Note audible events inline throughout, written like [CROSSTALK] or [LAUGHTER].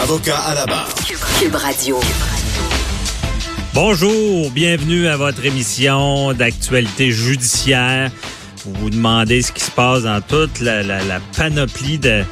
Avocat à la barre. Cube Radio. Bonjour, bienvenue à votre émission d'actualité judiciaire. Vous vous demandez ce qui se passe dans toute la, la- la panoplie de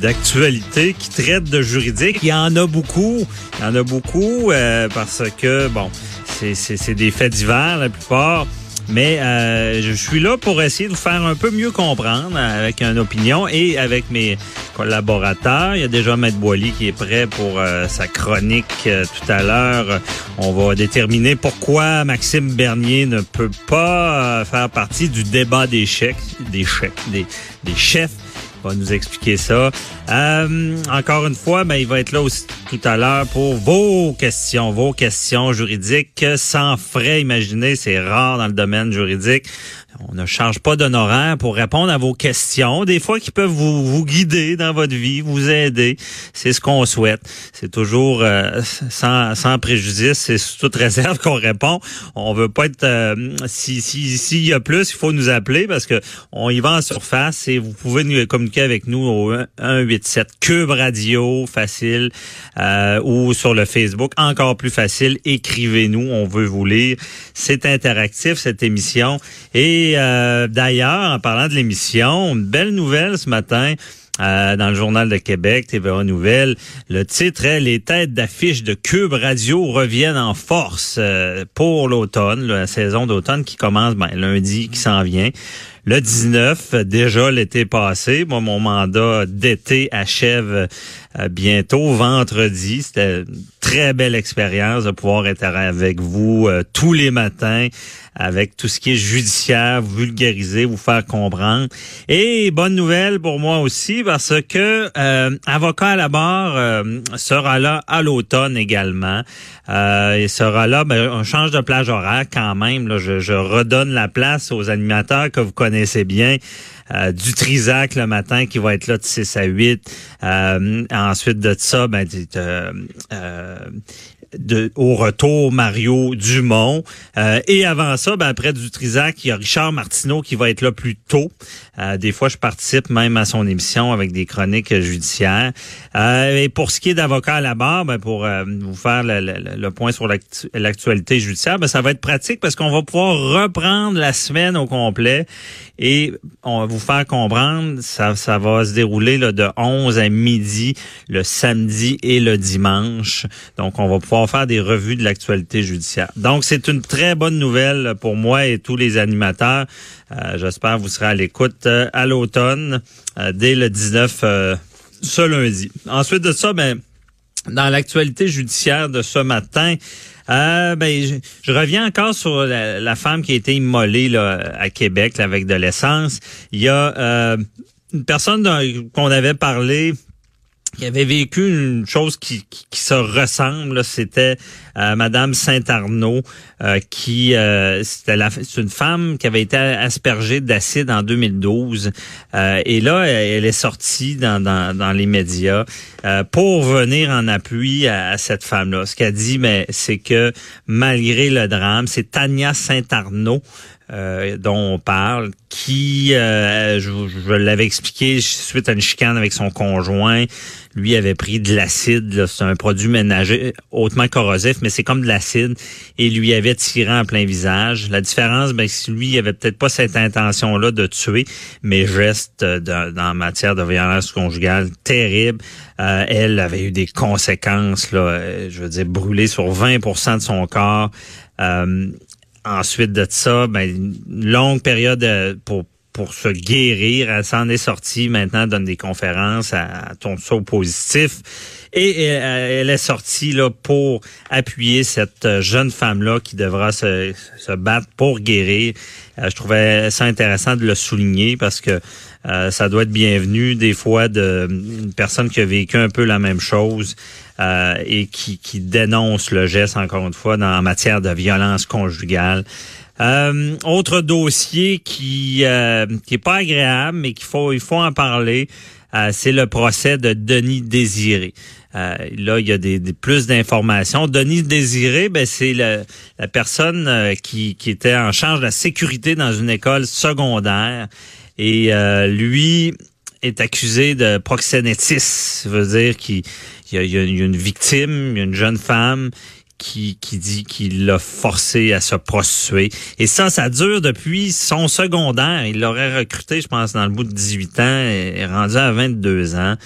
d'actualités qui traite de juridique. Il y en a beaucoup. Il y en a beaucoup euh, parce que, bon, c'est des faits divers la plupart. Mais euh, je suis là pour essayer de vous faire un peu mieux comprendre avec une opinion et avec mes collaborateurs. Il y a déjà Maître Boily qui est prêt pour euh, sa chronique euh, tout à l'heure. On va déterminer pourquoi Maxime Bernier ne peut pas faire partie du débat des chèques, des chèques, des, des chefs va nous expliquer ça. Euh, encore une fois, ben, il va être là aussi tout à l'heure pour vos questions, vos questions juridiques sans frais. Imaginez, c'est rare dans le domaine juridique. On ne charge pas d'honoraires pour répondre à vos questions, des fois qui peuvent vous, vous guider dans votre vie, vous aider. C'est ce qu'on souhaite. C'est toujours euh, sans, sans préjudice, c'est sous toute réserve qu'on répond. On veut pas être euh, si si s'il y a plus, il faut nous appeler parce que on y va en surface et vous pouvez nous communiquer avec nous au 187 Cube Radio facile euh, ou sur le Facebook encore plus facile. Écrivez-nous, on veut vous lire. C'est interactif cette émission et euh, d'ailleurs, en parlant de l'émission, une belle nouvelle ce matin. euh, dans le journal de Québec, TVA Nouvelle, le titre est Les têtes d'affiche de Cube Radio reviennent en force euh, pour l'automne, la saison d'automne qui commence ben, lundi, qui s'en vient. Le 19, déjà l'été passé, moi mon mandat d'été achève euh, bientôt vendredi. C'était une très belle expérience de pouvoir être avec vous euh, tous les matins avec tout ce qui est judiciaire, vulgariser, vous faire comprendre. Et bonne nouvelle pour moi aussi parce que euh, avocat à la barre euh, sera là à l'automne également. Euh, il sera là, ben, on change de plage horaire quand même. Là, je, je redonne la place aux animateurs que vous connaissez bien. Euh, du Trisac le matin qui va être là de 6 à 8. Euh, ensuite de ça, ben, de, au retour Mario Dumont. Euh, et avant ça, ben, après du Trisac, il y a Richard Martineau qui va être là plus tôt. Euh, des fois, je participe même à son émission avec des chroniques judiciaires. Euh, et pour ce qui est d'avocat à la barre, ben, pour vous faire le, le- le point sur l'actu- l'actualité judiciaire, ben, ça va être pratique parce qu'on va pouvoir reprendre la semaine au complet et on va vous faire comprendre, ça, ça va se dérouler là, de 11 à midi le samedi et le dimanche. Donc, on va pouvoir faire des revues de l'actualité judiciaire. Donc, c'est une très bonne nouvelle pour moi et tous les animateurs. Euh, J'espère que vous serez à l'écoute euh, à l'automne, euh, dès le 19 euh, ce lundi. Ensuite de ça, ben, dans l'actualité judiciaire de ce matin, ben, je, reviens encore sur la, femme qui a été immolée là, à Québec avec de l'essence. Il y a une personne qu'on avait parlé qui avait vécu une chose qui, qui, se ressemble. C'était euh, Madame Saint-Arnaud, euh, qui euh, c'était une femme qui avait été aspergée d'acide en 2012. Euh, et là, elle, est sortie dans, dans, dans les médias euh, pour venir en appui à, à cette femme-là. Ce qu'elle dit, mais c'est que malgré le drame, c'est Tania Saint-Arnaud euh, dont on parle, qui, euh, je, je l'avais expliqué suite à une chicane avec son conjoint, lui avait pris de l'acide, c'est un produit ménager hautement corrosif, mais c'est comme de l'acide, et lui avait tiré en plein visage. La différence, ben, c'est lui, il avait peut-être pas cette intention-là de tuer, mais geste euh, dans, dans matière de violence conjugale terrible. Euh, elle avait eu des conséquences, là, euh, je veux dire, brûlée sur 20% de son corps. Euh, Ensuite de ça, ben, une longue période euh, pour pour se guérir. Elle s'en est sortie maintenant, donne des conférences, elle tourne ça au positif. Et elle, elle est sortie là pour appuyer cette euh, jeune femme-là qui devra se, se battre pour guérir. Euh, je trouvais ça intéressant de le souligner parce que euh, ça doit être bienvenu des fois de une personne qui a vécu un peu la même chose euh, et qui, qui dénonce le geste, encore une fois, dans, en matière de violence conjugale. Euh, autre dossier qui euh, qui est pas agréable, mais qu'il faut il faut en parler, euh, c'est le procès de Denis Désiré. Euh, là, il y a des, plus d'informations. Denis Désiré, ben, c'est la personne qui, qui était en charge de la sécurité dans une école secondaire. Et lui est accusé de proxénétisme. Ça veut dire qu'il y, a une victime, une jeune femme qui, qui dit qu'il l'a forcé à se prostituer. Et ça, ça dure depuis son secondaire. Il l'aurait recruté, je pense, dans le bout de 18 ans et rendu à 22 ans.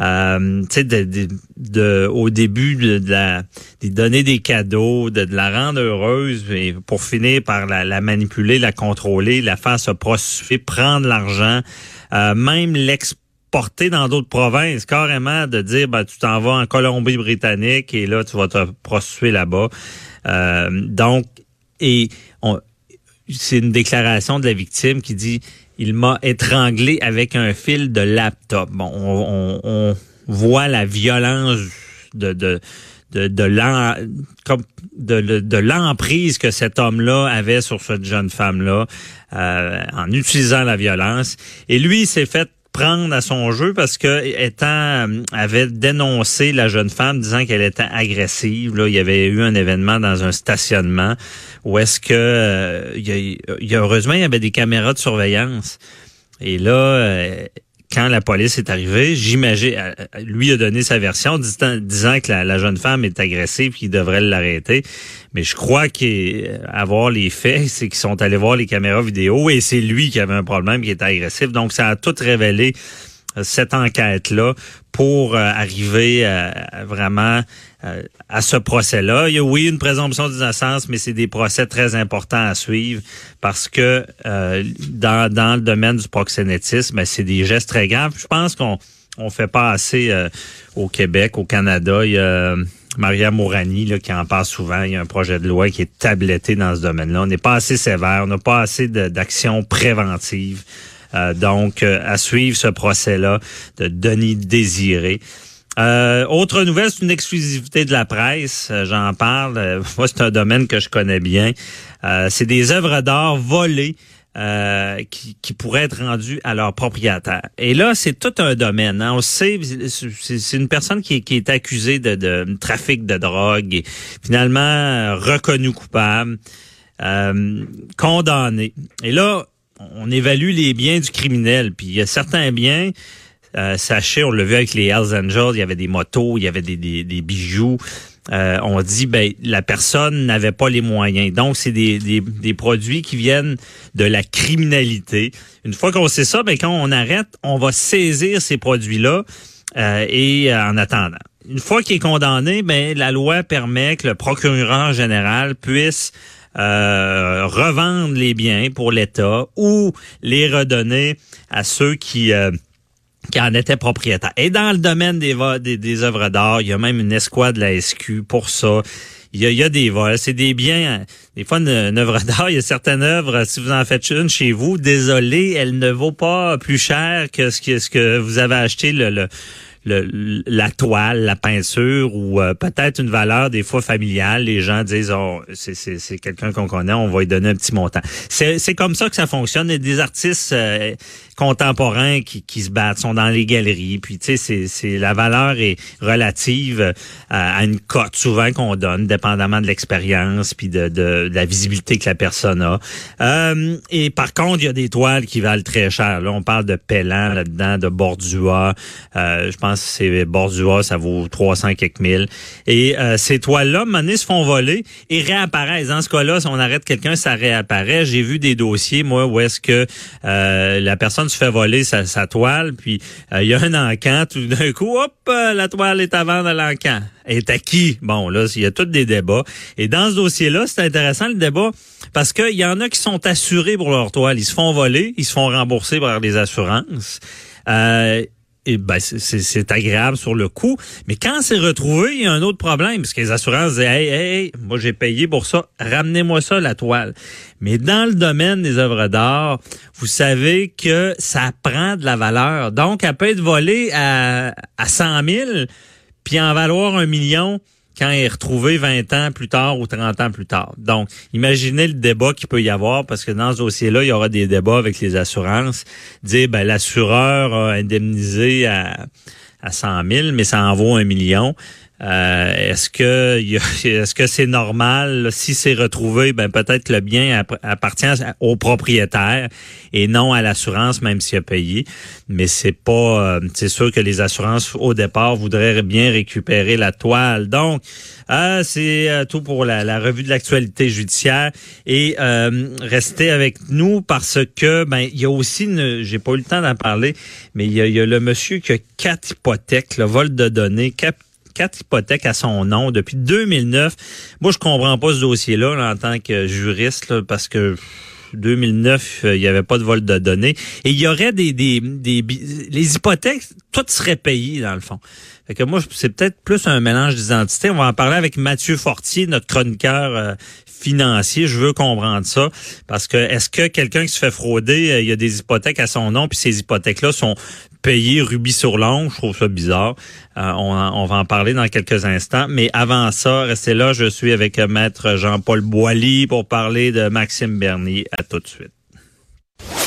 Euh, tu sais, de, de, au début de, la, de donner des cadeaux, de, de, la rendre heureuse, et pour finir par la, la, manipuler, la contrôler, la faire se prostituer, prendre l'argent, euh, même l'ex porter dans d'autres provinces, carrément de dire ben, tu t'en vas en Colombie-Britannique et là, tu vas te prostituer là-bas. Euh, donc, et c'est une déclaration de la victime qui dit il m'a étranglé avec un fil de laptop. Bon, on, on, voit la violence de, de de de, de, l'emprise que cet homme-là avait sur cette jeune femme-là euh, en utilisant la violence. Et lui, il s'est fait prendre à son jeu parce que étant euh, avait dénoncé la jeune femme disant qu'elle était agressive. Là, il y avait eu un événement dans un stationnement où est-ce que euh, il, y a, heureusement il y avait des caméras de surveillance. Et là, euh, quand la police est arrivée, j'imagine, lui a donné sa version disant, que la, jeune femme est agressive qu'il devrait l'arrêter. Mais je crois qu'avoir les faits, c'est qu'ils sont allés voir les caméras vidéo et c'est lui qui avait un problème, qui était agressif. Donc, ça a tout révélé euh, cette enquête-là pour euh, arriver euh, vraiment à ce procès-là. Il y a oui une présomption d'innocence, mais c'est des procès très importants à suivre parce que dans, dans le domaine du proxénétisme, ben, c'est des gestes très graves. Je pense qu'on on fait pas assez au Québec, au Canada. Il y a Maria Mourani là, qui en parle souvent. Il y a un projet de loi qui est tabletté dans ce domaine-là. On n'est pas assez sévère, on n'a pas assez d'actions préventives. Euh, donc, euh, à suivre ce procès-là de Denis Désiré. Euh, autre nouvelle, c'est une exclusivité de la presse. J'en parle. [LAUGHS] moi, c'est un domaine que je connais bien. c'est des œuvres d'art volées. qui, qui, pourraient être rendues à leur propriétaire. Et là, c'est tout un domaine. Hein. On sait, c'est une personne qui, qui est accusée de, de, trafic de drogue et finalement reconnue coupable, euh, condamnée. Et là, on évalue les biens du criminel. Puis il y a certains biens, euh, sachez, on l'a vu avec les Hells Angels, il y avait des motos, il y avait des, bijoux. Euh, on dit ben la personne n'avait pas les moyens. Donc c'est des, des, produits qui viennent de la criminalité. Une fois qu'on sait ça, ben quand on arrête, on va saisir ces produits-là euh, et en attendant. Une fois qu'il est condamné, ben la loi permet que le procureur général puisse revendre les biens pour l'État ou les redonner à ceux qui qui en étaient propriétaires. Et dans le domaine des, des, œuvres d'art, il y a même une escouade de la SQ pour ça. Il y a, des vols, c'est des biens. Des fois, une, œuvre d'art, il y a certaines œuvres, si vous en faites une chez vous, désolé, elle ne vaut pas plus cher que ce que, ce que vous avez acheté le, le la toile, la peinture ou euh, peut-être une valeur des fois familiale. Les gens disent oh, c'est quelqu'un qu'on connaît, on va lui donner un petit montant. C'est comme ça que ça fonctionne. Il y a des artistes euh, contemporains qui, qui se battent, sont dans les galeries. Puis tu sais, c'est la valeur est relative euh, à, une cote souvent qu'on donne, dépendamment de l'expérience puis de, de, la visibilité que la personne a. Et par contre, il y a des toiles qui valent très cher. Là, on parle de Pellan là-dedans, de Bordua. Je pense que c'est Bordua, ça vaut 300 quelques mille. Et euh, ces toiles-là, maintenant, se font voler et réapparaissent. Dans ce cas-là, si on arrête quelqu'un, ça réapparaît. J'ai vu des dossiers, moi, où est-ce que la personne se fait voler sa, toile, puis euh, il y a un encan, tout d'un coup, hop, euh, la toile est à vendre à l'encan. Est à qui? Bon, là, il y a tous des débats. Et dans ce dossier-là, c'est intéressant le débat parce qu'il y en a qui sont assurés pour leur toile. Ils se font voler, ils se font rembourser par les assurances. Euh, et ben c'est agréable sur le coup. Mais quand c'est retrouvé, il y a un autre problème, parce que les assurances disent Hey, hey, moi j'ai payé pour ça, ramenez-moi ça la toile. Mais dans le domaine des œuvres d'art, vous savez que ça prend de la valeur. Donc, elle peut être volée à, à 100 000, puis en valoir un million quand il est retrouvé 20 ans plus tard ou 30 ans plus tard. Donc, imaginez le débat qu'il peut y avoir, parce que dans ce dossier-là, il y aura des débats avec les assurances. Dire, ben, l'assureur a indemnisé à, à 100 000, mais ça en vaut un million. Euh, est-ce que [LAUGHS] est-ce que c'est normal? Si c'est retrouvé ben peut-être le bien appartient au propriétaire et non à l'assurance même s'il a payé. Mais c'est pas euh, c'est sûr que les assurances au départ voudraient bien récupérer la toile. Donc euh, c'est tout pour la, revue de l'actualité judiciaire. Et restez avec nous parce que ben il y a aussi j'ai pas eu le temps d'en parler mais il y a, le monsieur qui a quatre hypothèques le vol de données quatre quatre hypothèques à son nom depuis 2009. Moi, je comprends pas ce dossier-là en tant que juriste parce que 2009, euh, il n'y avait pas de vol de données. Et il y aurait des, des, des les hypothèques, tout serait payé dans le fond. Fait que moi, c'est peut-être plus un mélange d'identité. On va en parler avec Mathieu Fortier, notre chroniqueur euh, financier. Je veux comprendre ça parce que est-ce que quelqu'un qui se fait frauder, euh, il y a des hypothèques à son nom, puis ces hypothèques-là sont payées rubis sur l'ongle. Je trouve ça bizarre. Euh, on, on, va en parler dans quelques instants. Mais avant ça, restez là. Je suis avec Maître Jean-Paul Boilly pour parler de Maxime Bernier. À tout de suite.